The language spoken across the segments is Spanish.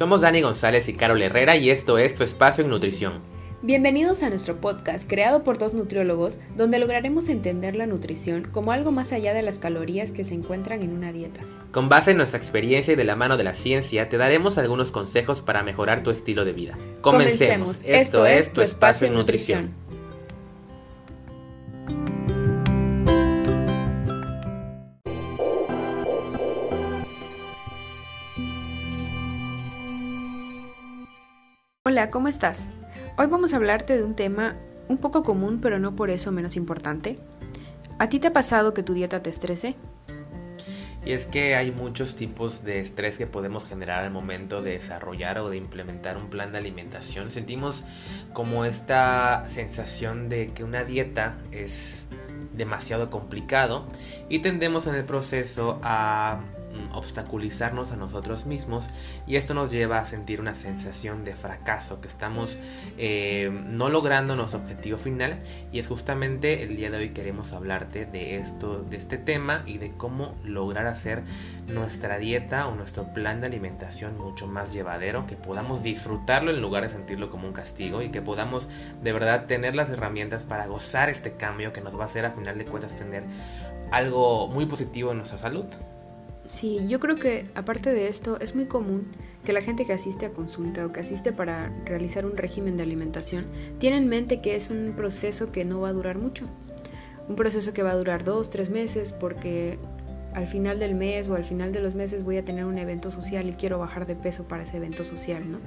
Somos Dani González y Carol Herrera y esto es Tu Espacio en Nutrición. Bienvenidos a nuestro podcast creado por dos nutriólogos donde lograremos entender la nutrición como algo más allá de las calorías que se encuentran en una dieta. Con base en nuestra experiencia y de la mano de la ciencia, te daremos algunos consejos para mejorar tu estilo de vida. Comencemos. Esto, es Tu Espacio en Nutrición. Hola, ¿cómo estás? Hoy vamos a hablarte de un tema un poco común, pero no por eso menos importante. ¿A ti te ha pasado que tu dieta te estrese? Y es que hay muchos tipos de estrés que podemos generar al momento de desarrollar o de implementar un plan de alimentación. Sentimos como esta sensación de que una dieta es demasiado complicado y tendemos en el proceso a obstaculizarnos a nosotros mismos y esto nos lleva a sentir una sensación de fracaso, que estamos eh, no logrando nuestro objetivo final y es justamente el día de hoy queremos hablarte de esto, de este tema y de cómo lograr hacer nuestra dieta o nuestro plan de alimentación mucho más llevadero, que podamos disfrutarlo en lugar de sentirlo como un castigo y que podamos de verdad tener las herramientas para gozar este cambio que nos va a hacer a final de cuentas tener algo muy positivo en nuestra salud. Sí, yo creo que aparte de esto es muy común que la gente que asiste a consulta o que asiste para realizar un régimen de alimentación tiene en mente que es un proceso que no va a durar mucho. Un proceso que va a durar dos, tres meses porque al final del mes o al final de los meses voy a tener un evento social y quiero bajar de peso para ese evento social, ¿no?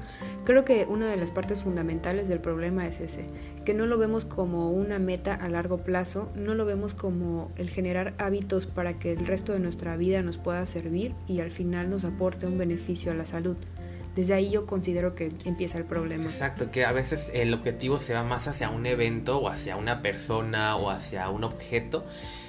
Creo que una de las partes fundamentales del problema es ese, que no lo vemos como una meta a largo plazo, no lo vemos como el generar hábitos para que el resto de nuestra vida nos pueda servir y al final nos aporte un beneficio a la salud. Desde ahí yo considero que empieza el problema. Exacto, que a veces el objetivo se va más hacia un evento o hacia una persona o hacia un objeto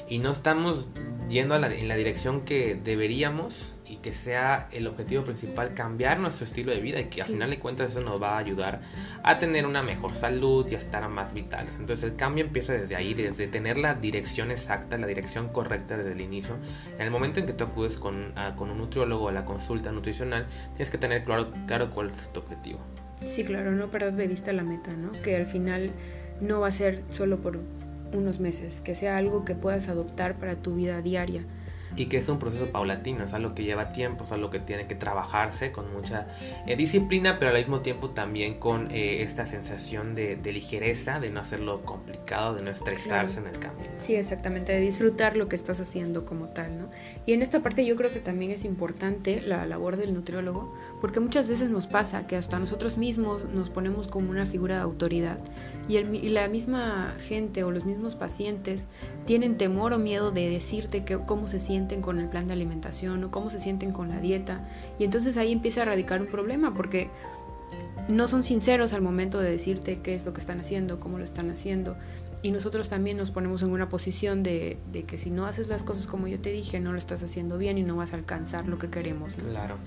y no estamos yendo en la dirección que deberíamos y que sea el objetivo principal cambiar nuestro estilo de vida y que al final de cuentas eso nos va a ayudar a tener una mejor salud y a estar más vitales. Entonces el cambio empieza desde ahí, desde tener la dirección exacta, la dirección correcta desde el inicio. En el momento en que tú acudes con, con un nutriólogo a la consulta nutricional, tienes que tener claro, claro cuál es tu objetivo. Sí, claro, no perder de vista la meta, ¿no? Que al final no va a ser solo por unos meses, que sea algo que puedas adoptar para tu vida diaria y que es un proceso paulatino, es algo que lleva tiempo, es algo que tiene que trabajarse con mucha eh, disciplina, pero al mismo tiempo también con eh, esta sensación de, ligereza, de no hacerlo complicado, de no estresarse en el camino. Sí, exactamente, de disfrutar lo que estás haciendo como tal, ¿no? Y en esta parte yo creo que también es importante la labor del nutriólogo, porque muchas veces nos pasa que hasta nosotros mismos nos ponemos como una figura de autoridad y, el, y la misma gente o los mismos pacientes tienen temor o miedo de decirte que, cómo se con el plan de alimentación o cómo se sienten con la dieta. Y entonces ahí empieza a radicar un problema porque no son sinceros al momento de decirte qué es lo que están haciendo, cómo lo están haciendo y nosotros también nos ponemos en una posición de, que si no haces las cosas como yo te dije, no lo estás haciendo bien y no vas a alcanzar lo que queremos. Claro,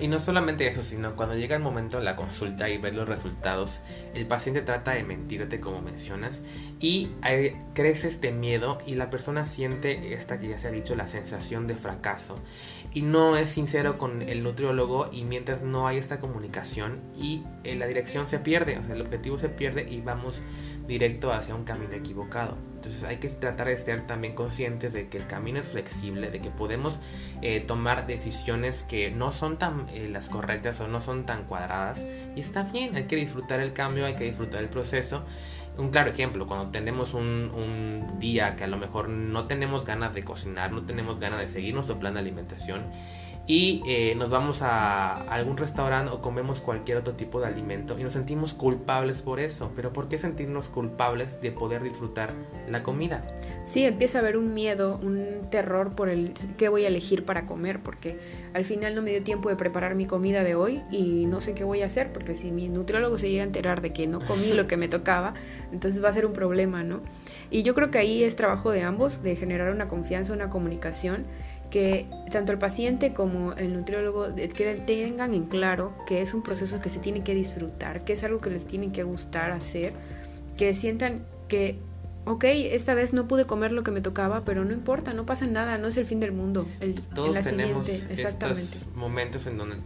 y no, solamente eso, sino cuando llega el momento de la consulta y ves los resultados, el paciente trata de mentirte como mencionas y crece este miedo y la persona siente esta que ya se ha dicho, la sensación de fracaso y no es sincero con el nutriólogo y mientras no hay esta comunicación y eh, la dirección se pierde, o sea, el objetivo se pierde y vamos directo hacia un camino equivocado. Entonces hay que tratar de ser también conscientes de que el camino es flexible, de que podemos eh, tomar decisiones que no son tan eh, las correctas o no son tan cuadradas. Y está bien, hay que disfrutar el cambio, hay que disfrutar el proceso. Un claro ejemplo, cuando tenemos un, un día que a lo mejor no tenemos ganas de cocinar, no tenemos ganas de seguir nuestro plan de alimentación y eh, nos vamos a algún restaurante o comemos cualquier otro tipo de alimento y nos sentimos culpables por eso. Pero ¿por qué sentirnos culpables de poder disfrutar la comida? Sí, empieza a haber un miedo, un terror por el qué voy a elegir para comer, porque al final no me dio tiempo de preparar mi comida de hoy y no sé qué voy a hacer, porque si mi nutriólogo se llega a enterar de que no comí lo que me tocaba, entonces va a ser un problema, ¿no? Y yo creo que ahí es trabajo de ambos, de generar una confianza, una comunicación que tanto el paciente como el nutriólogo que tengan en claro que es un proceso que se tiene que disfrutar, que es algo que les tiene que gustar hacer, que sientan que ok, esta vez no pude comer lo que me tocaba, pero no importa, no pasa nada, no es el fin del mundo. El, Todos tenemos estos momentos en donde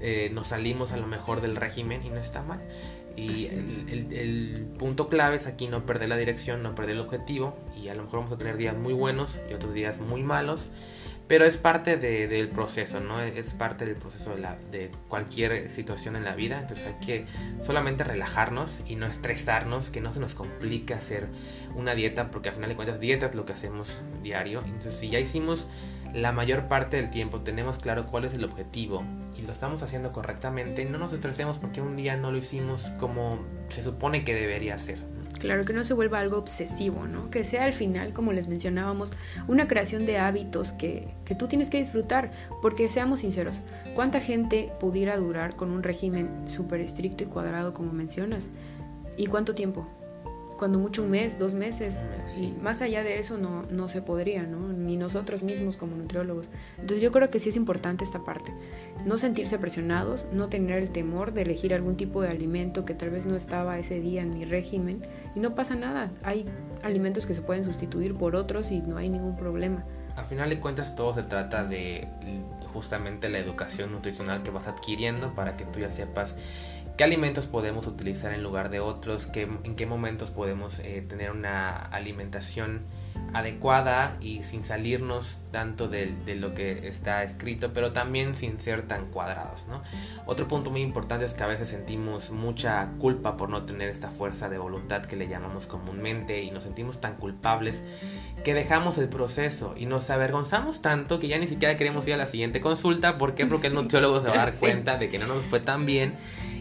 eh, nos salimos a lo mejor del régimen y no está mal. Y el, punto clave es aquí no perder la dirección, no perder el objetivo. Y a lo mejor vamos a tener días muy buenos y otros días muy malos. Pero es parte del proceso, ¿no? Es parte del proceso de, la, cualquier situación en la vida. Entonces hay que solamente relajarnos y no estresarnos, que no se nos complique hacer una dieta, porque al final de cuentas dieta es lo que hacemos diario. Entonces si ya hicimos la mayor parte del tiempo, tenemos claro cuál es el objetivo y lo estamos haciendo correctamente, no nos estresemos porque un día no lo hicimos como se supone que debería ser. Claro, que no se vuelva algo obsesivo, ¿no? Que sea al final, como les mencionábamos, una creación de hábitos que, que tú tienes que disfrutar. Porque seamos sinceros, ¿cuánta gente pudiera durar con un régimen súper estricto y cuadrado como mencionas? ¿Y cuánto tiempo? Cuando mucho un mes, dos meses. Y más allá de eso no, no se podría, ¿no? Ni nosotros mismos como nutriólogos. Entonces yo creo que sí es importante esta parte. No sentirse presionados, no tener el temor de elegir algún tipo de alimento que tal vez no estaba ese día en mi régimen. Y no pasa nada. Hay alimentos que se pueden sustituir por otros y no hay ningún problema. Al final de cuentas todo se trata de justamente la educación nutricional que vas adquiriendo para que tú ya sepas qué alimentos podemos utilizar en lugar de otros, qué, en qué momentos podemos eh, tener una alimentación adecuada y sin salirnos tanto de, lo que está escrito, pero también sin ser tan cuadrados. ¿no? Otro punto muy importante es que a veces sentimos mucha culpa por no tener esta fuerza de voluntad que le llamamos comúnmente y nos sentimos tan culpables que dejamos el proceso y nos avergonzamos tanto que ya ni siquiera queremos ir a la siguiente consulta. ¿Por qué? Porque el nutriólogo se va a dar cuenta de que no nos fue tan bien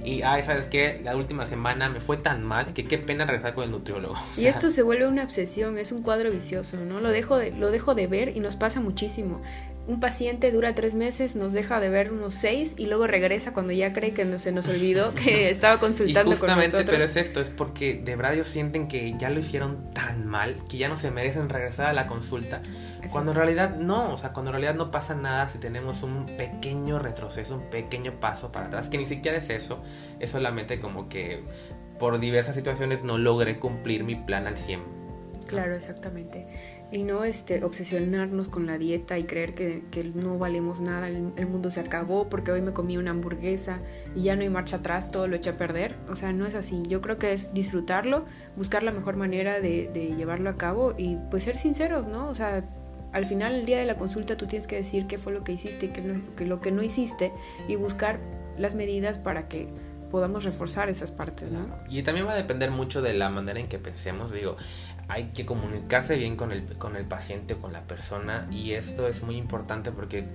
y, ay, ¿sabes qué? La última semana me fue tan mal que qué pena regresar con el nutriólogo. y esto se vuelve una obsesión, es un cuadro vicioso, ¿no? Lo dejo, de, lo dejo de ver y nos pasa muchísimo. Un paciente dura tres meses, nos deja de ver unos seis y luego regresa cuando ya cree que no, se nos olvidó que estaba consultando y justamente, con Pero es esto, es porque de verdad ellos sienten que ya lo hicieron tan mal que ya no se merecen regresar a la consulta. Cuando en realidad no, o sea, cuando en realidad no pasa nada si tenemos un pequeño retroceso, un pequeño paso para atrás, que ni siquiera es eso, es solamente como que por diversas situaciones no logré cumplir mi plan al 100. Claro, exactamente. Y no este, obsesionarnos con la dieta y creer que, no valemos nada, el, mundo se acabó porque hoy me comí una hamburguesa y ya no hay marcha atrás, todo lo eché a perder. O sea, no es así. Yo creo que es disfrutarlo, buscar la mejor manera de, llevarlo a cabo y pues ser sinceros, ¿no? O sea, al final el día de la consulta tú tienes que decir qué fue lo que hiciste y qué, lo que no hiciste y buscar las medidas para que podamos reforzar esas partes, ¿no? Y también va a depender mucho de la manera en que pensemos, digo, hay que comunicarse bien con el, con el paciente, con la persona y esto es muy importante porque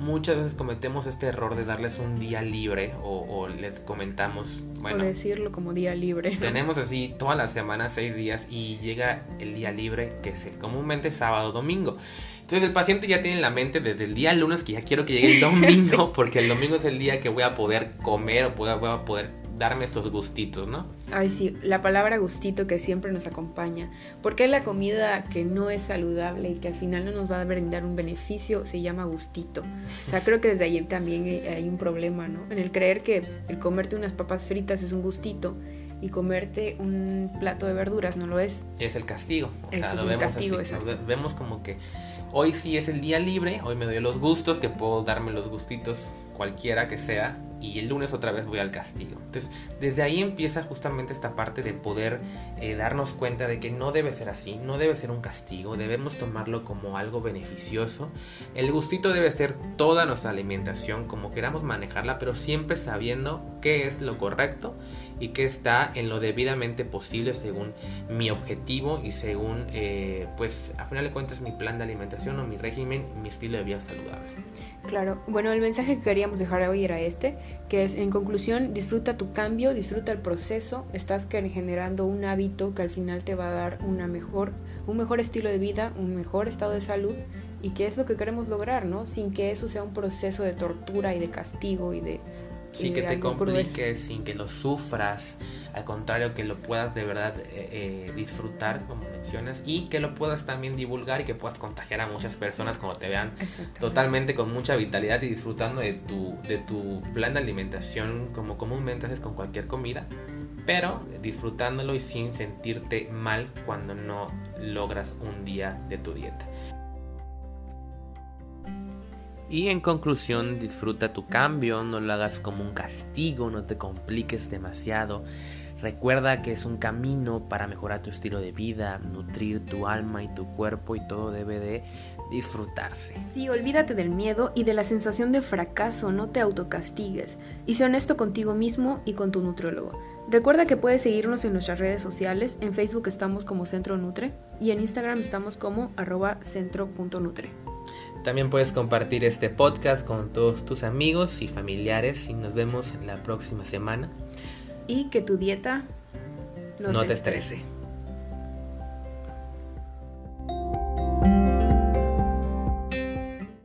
muchas veces cometemos este error de darles un día libre o, les comentamos, bueno, o decirlo como día libre. Tenemos así toda la semana, seis días y llega el día libre que es comúnmente sábado, domingo. Entonces el paciente ya tiene en la mente desde el día lunes que ya quiero que llegue el domingo porque el domingo es el día que voy a poder comer o voy a poder darme estos gustitos, ¿no? Ay, sí, la palabra gustito que siempre nos acompaña. Porque la comida que no es saludable y que al final no nos va a brindar un beneficio se llama gustito. O sea, creo que desde ahí también hay un problema, ¿no? En el creer que el comerte unas papas fritas es un gustito y comerte un plato de verduras no lo es. Es el castigo. O sea, lo vemos castigo, así. vemos como que hoy sí es el día libre, hoy me doy los gustos, que puedo darme los gustitos cualquiera que sea y el lunes otra vez voy al castigo. Entonces, desde ahí empieza justamente esta parte de poder eh, darnos cuenta de que no debe ser así, no debe ser un castigo, debemos tomarlo como algo beneficioso. El gustito debe ser toda nuestra alimentación, como queramos manejarla, pero siempre sabiendo qué es lo correcto y qué está en lo debidamente posible según mi objetivo y según, eh, pues, a final de cuentas, mi plan de alimentación o mi régimen, mi estilo de vida saludable. Claro, bueno, el mensaje que queríamos dejar hoy era este, que es, en conclusión, disfruta tu cambio, disfruta el proceso, estás generando un hábito que al final te va a dar una mejor, un mejor estilo de vida, un mejor estado de salud y que es lo que queremos lograr, ¿no? Sin que eso sea un proceso de tortura y de castigo y de sin que te compliques, sin que lo sufras, al contrario, que lo puedas de verdad eh, eh, disfrutar, como mencionas, y que lo puedas también divulgar y que puedas contagiar a muchas personas cuando te vean totalmente con mucha vitalidad y disfrutando de tu, de tu plan de alimentación como comúnmente haces con cualquier comida pero disfrutándolo y sin sentirte mal cuando no logras un día de tu dieta. Y en conclusión, disfruta tu cambio, no lo hagas como un castigo, no te compliques demasiado. Recuerda que es un camino para mejorar tu estilo de vida, nutrir tu alma y tu cuerpo y todo debe de disfrutarse. Sí, olvídate del miedo y de la sensación de fracaso, no te autocastigues y sé honesto contigo mismo y con tu nutriólogo. Recuerda que puedes seguirnos en nuestras redes sociales, en Facebook estamos como Centro Nutre y en Instagram estamos como arroba centro.nutre. También puedes compartir este podcast con todos tus amigos y familiares y nos vemos en la próxima semana. Y que tu dieta no, te, estrese.